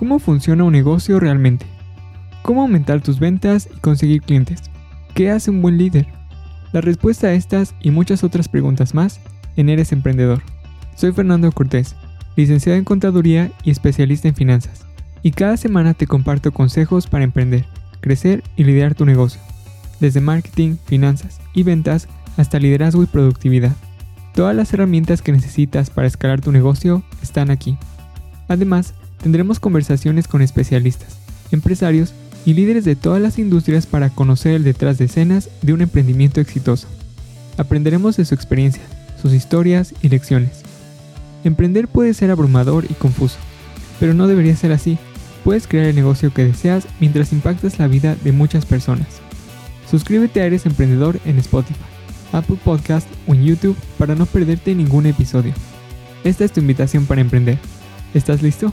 ¿Cómo funciona un negocio realmente? ¿Cómo aumentar tus ventas y conseguir clientes? ¿Qué hace un buen líder? La respuesta a estas y muchas otras preguntas más en Eres Emprendedor. Soy Fernando Cortés, licenciado en Contaduría y especialista en finanzas, y cada semana te comparto consejos para emprender, crecer y liderar tu negocio, desde marketing, finanzas y ventas hasta liderazgo y productividad. Todas las herramientas que necesitas para escalar tu negocio están aquí. Además, tendremos conversaciones con especialistas, empresarios y líderes de todas las industrias para conocer el detrás de escenas de un emprendimiento exitoso. Aprenderemos de su experiencia, sus historias y lecciones. Emprender puede ser abrumador y confuso, pero no debería ser así. Puedes crear el negocio que deseas mientras impactas la vida de muchas personas. Suscríbete a Eres Emprendedor en Spotify, Apple Podcast o en YouTube para no perderte ningún episodio. Esta es tu invitación para emprender. ¿Estás listo?